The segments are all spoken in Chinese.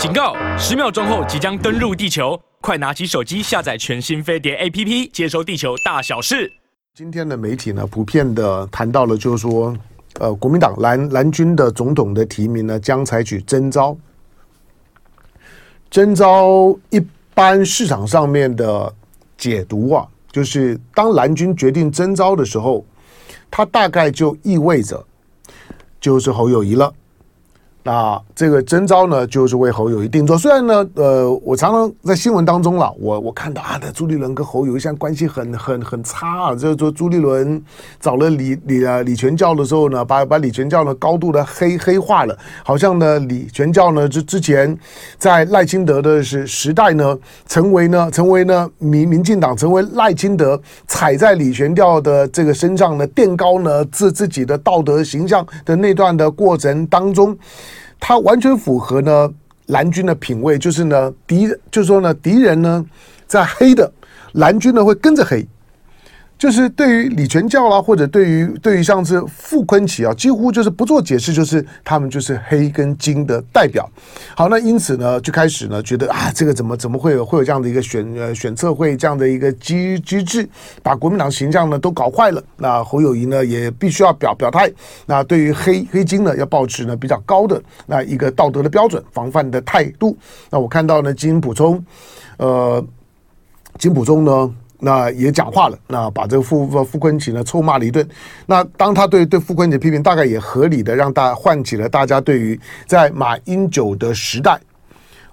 警告！十秒钟后即将登陆地球，快拿起手机下载全新飞碟 APP，接收地球大小事。今天的媒体呢，普遍的谈到了，就是说，呃，国民党蓝蓝军的总统的提名呢，将采取征召。征召一般市场上面的解读啊，就是当蓝军决定征召的时候，它大概就意味着就是侯友宜了。那这个征召呢，就是为侯友宜定做。虽然呢，呃，我常常在新闻当中了，我我看到啊，的朱立伦跟侯友宜现在关系很很很差啊。就是说朱立伦找了李李啊李全教的时候呢，把把李全教呢高度的黑黑化了，好像呢李全教呢之之前在赖清德的时时代呢，成为呢成为呢民民进党成为赖清德踩在李全教的这个身上呢垫高呢自自己的道德形象的那段的过程当中。他完全符合呢蓝军的品味，就是呢敌，就是说呢敌人呢在黑的，蓝军呢会跟着黑。就是对于李全教啦，或者对于对于像是傅昆奇啊，几乎就是不做解释，就是他们就是黑跟金的代表。好，那因此呢，就开始呢觉得啊，这个怎么怎么会有会有这样的一个选呃选测会这样的一个机机制，把国民党形象呢都搞坏了。那侯友宜呢也必须要表表态，那对于黑黑金呢要保持呢比较高的那一个道德的标准防范的态度。那我看到呢金溥聪，呃，金溥聪呢。那也讲话了，那把这个傅傅昆萁呢臭骂了一顿。那当他对对傅昆萁批评，大概也合理的让大家唤起了大家对于在马英九的时代，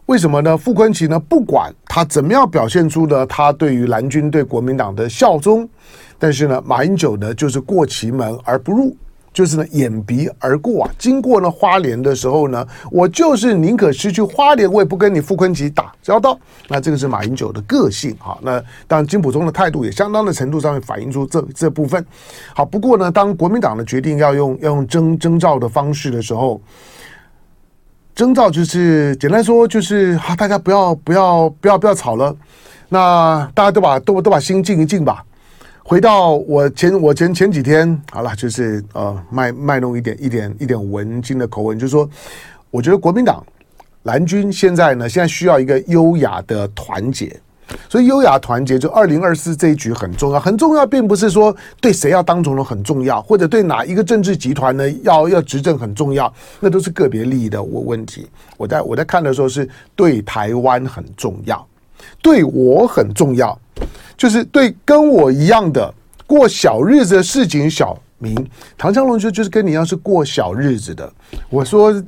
为什么呢？傅昆萁呢，不管他怎么样表现出呢他对于蓝军对国民党的效忠，但是呢，马英九呢就是过其门而不入。就是呢，掩鼻而过啊！经过了花莲的时候呢，我就是宁可失去花莲，我也不跟你傅崐萁打交道。那这个是马英九的个性哈。那当然，金溥聪的态度也相当的程度上面反映出这这部分。好，不过呢，当国民党的决定要用要用征征召的方式的时候，征召就是简单说就是啊，大家不要不要不要不要吵了，那大家都把都都把心静一静吧。回到我前我前前几天好了，就是呃卖卖弄一点一点一点文青的口吻，就是说，我觉得国民党蓝军现在呢，现在需要一个优雅的团结，所以优雅团结就二零二四这一局很重要，很重要，并不是说对谁要当总统很重要，或者对哪一个政治集团呢要要执政很重要，那都是个别利益的问问题。我在我在看的时候是对台湾很重要，对我很重要。就是对跟我一样的过小日子的市井小民，唐湘龙就就是跟你一样是过小日子的。我说，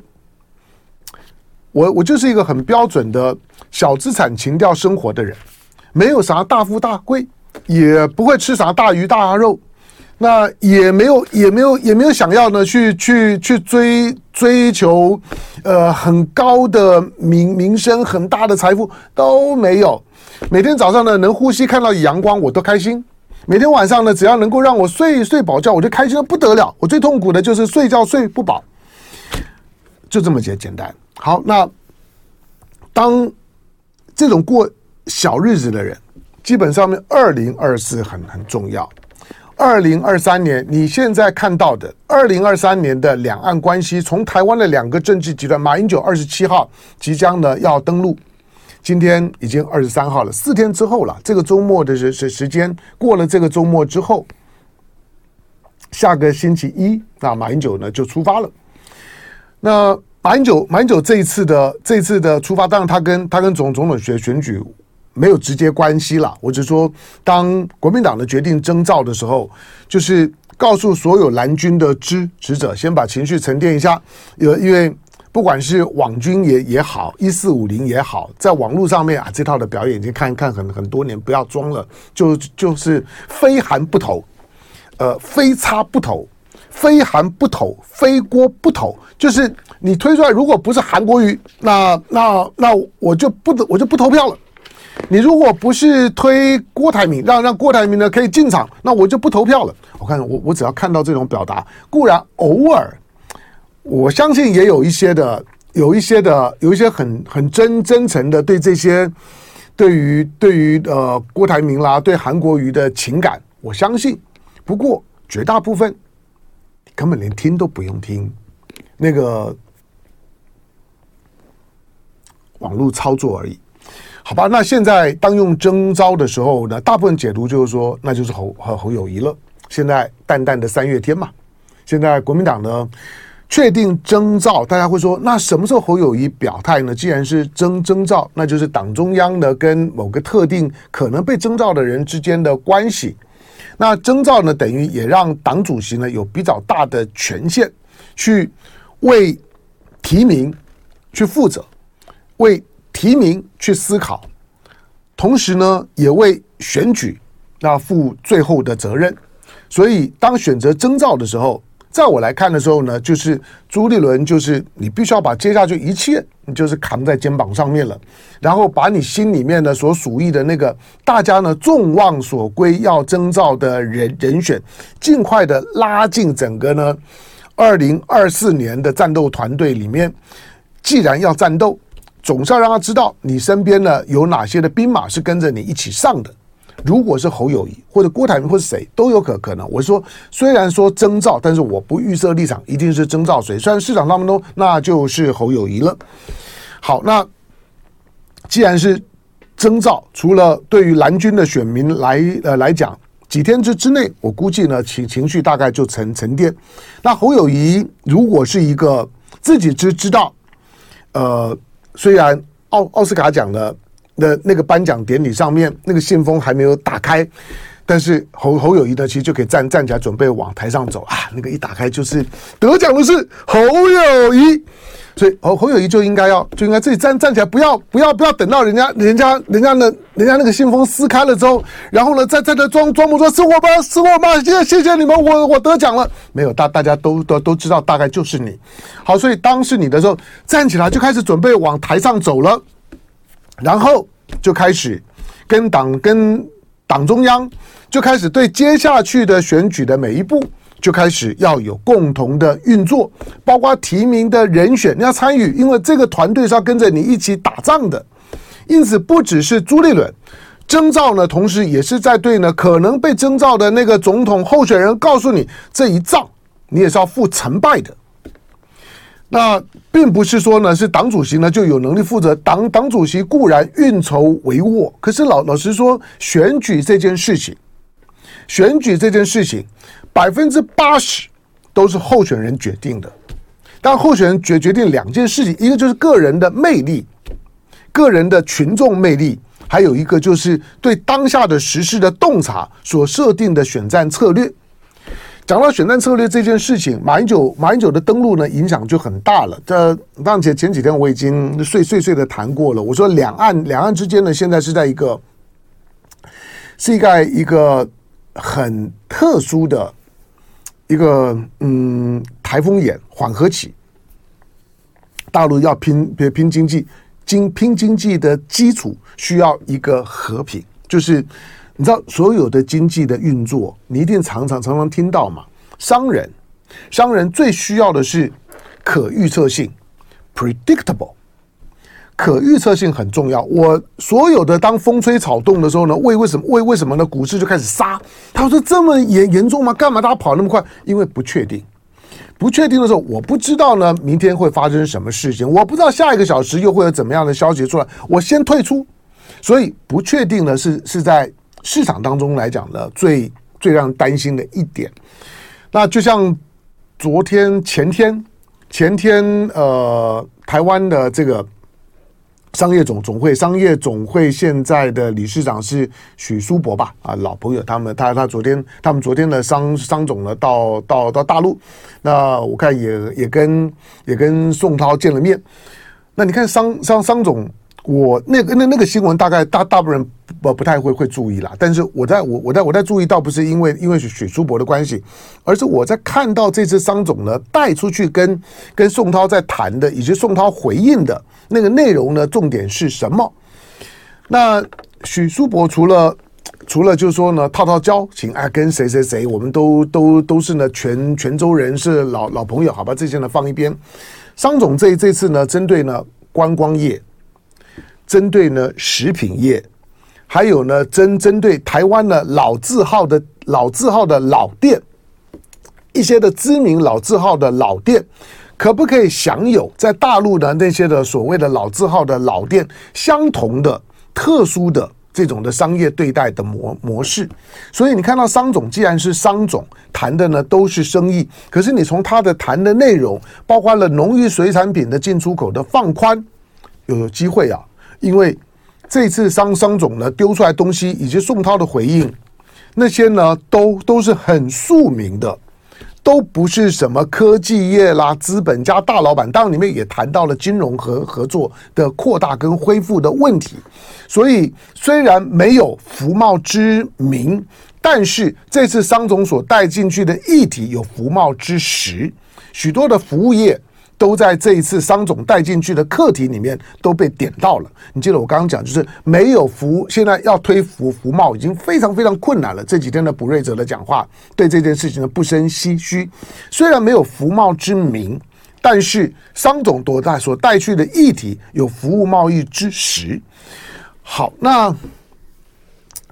我我就是一个很标准的小资产情调生活的人，没有啥大富大贵，也不会吃啥大鱼大肉，那也没有也没有也没有想要呢去去去追追求呃很高的名名声很大的财富都没有。每天早上呢，能呼吸看到阳光，我都开心；每天晚上呢，只要能够让我睡睡饱觉，我就开心的不得了。我最痛苦的就是睡觉睡不饱，就这么简简单。好，那当这种过小日子的人，基本上面二零二四很很重要。二零二三年，你现在看到的二零二三年的两岸关系，从台湾的两个政治集团，马英九二十七号即将呢要登陆。今天已经二十三号了，四天之后了。这个周末的时时时间过了，这个周末之后，下个星期一，那马英九呢就出发了。那马英九，马英九这一次的这次的出发，当然他跟他跟总总统选选举没有直接关系了。我只说，当国民党的决定征召的时候，就是告诉所有蓝军的支持者，先把情绪沉淀一下，因因为。不管是网军也也好，一四五零也好，在网络上面啊，这套的表演已经看一看很很多年，不要装了，就就是非韩不投，呃，非差不投，非韩不投，非郭不投，就是你推出来，如果不是韩国瑜，那那那我就不我就不投票了。你如果不是推郭台铭，让让郭台铭呢可以进场，那我就不投票了。我看我我只要看到这种表达，固然偶尔。我相信也有一些的，有一些的，有一些很很真真诚的对这些，对于对于呃郭台铭啦，对韩国瑜的情感，我相信。不过绝大部分根本连听都不用听。那个网络操作而已。好吧，那现在当用征召的时候呢，大部分解读就是说，那就是侯和侯友宜了。现在淡淡的三月天嘛，现在国民党呢确定征召，大家会说，那什么时候侯友宜表态呢？既然是征征召，那就是党中央呢跟某个特定可能被征召的人之间的关系。那征召呢，等于也让党主席呢有比较大的权限，去为提名去负责，为提名去思考，同时呢，也为选举那负最后的责任。所以，当选择征召的时候，在我来看的时候呢，就是朱立伦，就是你必须要把接下去一切，你就是扛在肩膀上面了，然后把你心里面呢所属意的那个大家呢众望所归要征召的人人选，尽快的拉进整个呢二零二四年的战斗团队里面。既然要战斗，总是要让他知道你身边呢有哪些的兵马是跟着你一起上的。如果是侯友宜或者郭台铭或者谁都有可可能。我说，虽然说征兆，但是我不预设立场，一定是征兆谁。虽然市场当中那就是侯友宜了。好，那既然是征兆，除了对于蓝军的选民来呃来讲，几天之之内，我估计呢情情绪大概就沉沉淀。那侯友宜如果是一个自己知知道，呃，虽然奥奥斯卡奖的。的那个颁奖典礼上面，那个信封还没有打开，但是侯侯友谊呢，其实就可以站站起来准备往台上走啊。那个一打开就是得奖的是侯友谊，所以侯侯友谊就应该要就应该自己站站起来，不要不要不要等到人家人家人家呢人家那个信封撕开了之后，然后呢再在那装装模作是我吧是我吧，谢谢谢谢你们，我我得奖了。没有大大家都都都知道大概就是你。好，所以当是你的时候，站起来就开始准备往台上走了。然后就开始跟党、跟党中央就开始对接下去的选举的每一步就开始要有共同的运作，包括提名的人选你要参与，因为这个团队是要跟着你一起打仗的。因此，不只是朱立伦征召呢，同时也是在对呢可能被征召的那个总统候选人告诉你，这一仗你也是要负成败的。那并不是说呢，是党主席呢就有能力负责。党党主席固然运筹帷幄，可是老老实说，选举这件事情，选举这件事情，百分之八十都是候选人决定的。但候选人决决定两件事情，一个就是个人的魅力，个人的群众魅力，还有一个就是对当下的时事的洞察所设定的选战策略。讲到选战策略这件事情，马英九马英九的登陆呢，影响就很大了。这当前前几天我已经碎碎碎的谈过了。我说两岸两岸之间呢，现在是在一个是一个一个很特殊的一个嗯台风眼缓和期。大陆要拼拼经济，经拼经济的基础需要一个和平，就是。你知道所有的经济的运作，你一定常常常常听到嘛？商人，商人最需要的是可预测性，predictable，可预测性很重要。我所有的当风吹草动的时候呢，为为什么为为什么呢？股市就开始杀。他说这么严严重吗？干嘛大家跑那么快？因为不确定，不确定的时候，我不知道呢，明天会发生什么事情，我不知道下一个小时又会有怎么样的消息出来，我先退出。所以不确定呢是是在。市场当中来讲呢，最最让人担心的一点，那就像昨天、前天、前天，呃，台湾的这个商业总总会，商业总会现在的理事长是许书博吧？啊，老朋友，他们他他昨天他们昨天的商商总呢到到到大陆，那我看也也跟也跟宋涛见了面。那你看商商商总。我那个那那个新闻大概大大部分人不不太会会注意啦，但是我在我我在我在注意，倒不是因为因为许许书博的关系，而是我在看到这次商总呢带出去跟跟宋涛在谈的，以及宋涛回应的那个内容呢，重点是什么？那许书博除了除了就是说呢，套套交情啊，跟谁谁谁，我们都都都是呢泉泉州人，是老老朋友，好吧，这些呢放一边。商总这这次呢，针对呢观光业。针对呢食品业，还有呢针针对台湾的老字号的老字号的老店，一些的知名老字号的老店，可不可以享有在大陆的那些的所谓的老字号的老店相同的特殊的这种的商业对待的模模式？所以你看到商总既然是商总谈的呢都是生意，可是你从他的谈的内容，包括了农渔水产品的进出口的放宽，有有机会啊，因为这次商商总呢丢出来东西以及宋涛的回应，那些呢都都是很庶民的。都不是什么科技业啦，资本家大老板，当然里面也谈到了金融合合作的扩大跟恢复的问题。所以虽然没有服贸之名，但是这次商总所带进去的议题有服贸之实，许多的服务业。都在这一次商总带进去的课题里面都被点到了。你记得我刚刚讲，就是没有服，现在要推服服贸已经非常非常困难了。这几天的卜瑞哲的讲话对这件事情呢不生唏嘘。虽然没有服贸之名，但是商总多带所带去的议题有服务贸易之实。好，那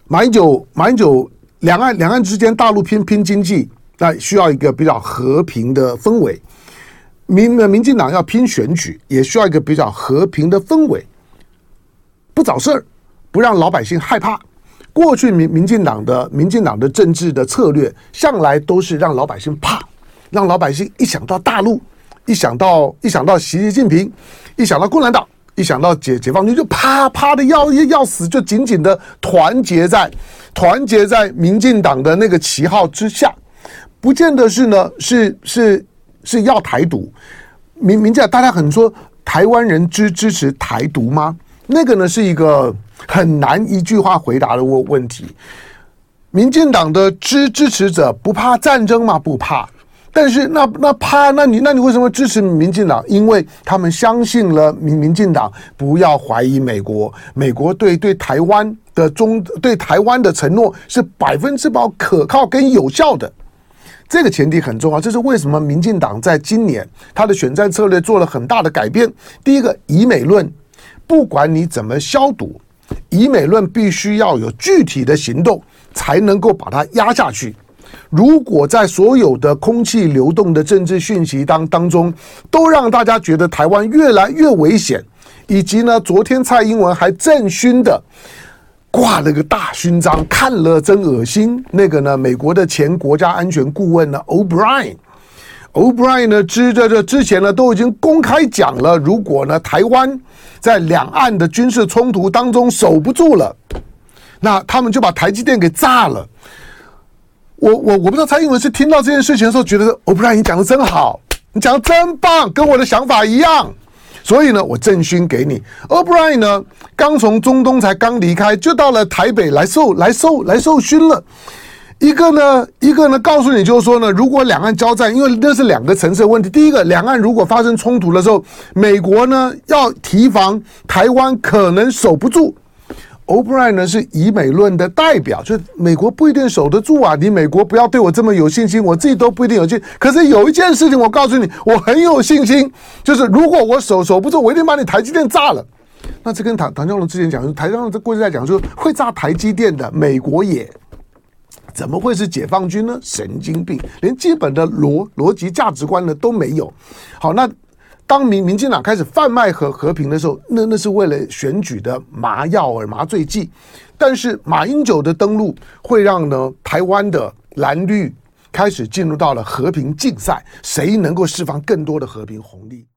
马英九马英九两岸两岸之间大陆拼拼经济，那需要一个比较和平的氛围。民民进党要拼选举，也需要一个比较和平的氛围，不找事儿，不让老百姓害怕。过去民民进党的民进党的政治的策略，向来都是让老百姓怕，让老百姓一想到大陆，一想到一想到习近平，一想到共产党，一想到解解放军，就啪啪的要要死，就紧紧的团结在团结在民进党的那个旗号之下，不见得是呢，是是。是要台独，民民进大家很说台湾人支支持台独吗？那个呢是一个很难一句话回答的问问题。民进党的支支持者不怕战争吗？不怕。但是那那怕，那你那你为什么支持民进党？因为他们相信了民民进党不要怀疑美国，美国对对台湾的中对台湾的承诺是百分之百可靠跟有效的。这个前提很重要，这是为什么民进党在今年他的选战策略做了很大的改变。第一个，以美论，不管你怎么消毒，以美论必须要有具体的行动，才能够把它压下去。如果在所有的空气流动的政治讯息当当中，都让大家觉得台湾越来越危险，以及呢，昨天蔡英文还政勋的。挂了个大勋章，看了真恶心。那个呢，美国的前国家安全顾问呢，O'Brien，O'Brien 呢，之这这之前呢，都已经公开讲了，如果呢，台湾在两岸的军事冲突当中守不住了，那他们就把台积电给炸了。我我我不知道蔡英文是听到这件事情的时候，觉得 O'Brien 你讲的真好，你讲的真棒，跟我的想法一样。所以呢，我赠勋给你。O'Brien 呢，刚从中东才刚离开，就到了台北来受来受来受勋了。一个呢，一个呢，告诉你就是说呢，如果两岸交战，因为那是两个层次的问题。第一个，两岸如果发生冲突的时候，美国呢要提防台湾可能守不住。O'Brien 呢是以美论的代表，就是美国不一定守得住啊！你美国不要对我这么有信心，我自己都不一定有信。可是有一件事情，我告诉你，我很有信心，就是如果我守守不住，我一定把你台积电炸了。那这跟唐唐湘龙之前讲，台上这过去在讲说会炸台积电的，美国也怎么会是解放军呢？神经病，连基本的逻逻辑价值观呢都没有。好，那。当民民进党开始贩卖和和平的时候，那那是为了选举的麻药而麻醉剂。但是马英九的登陆会让呢台湾的蓝绿开始进入到了和平竞赛，谁能够释放更多的和平红利？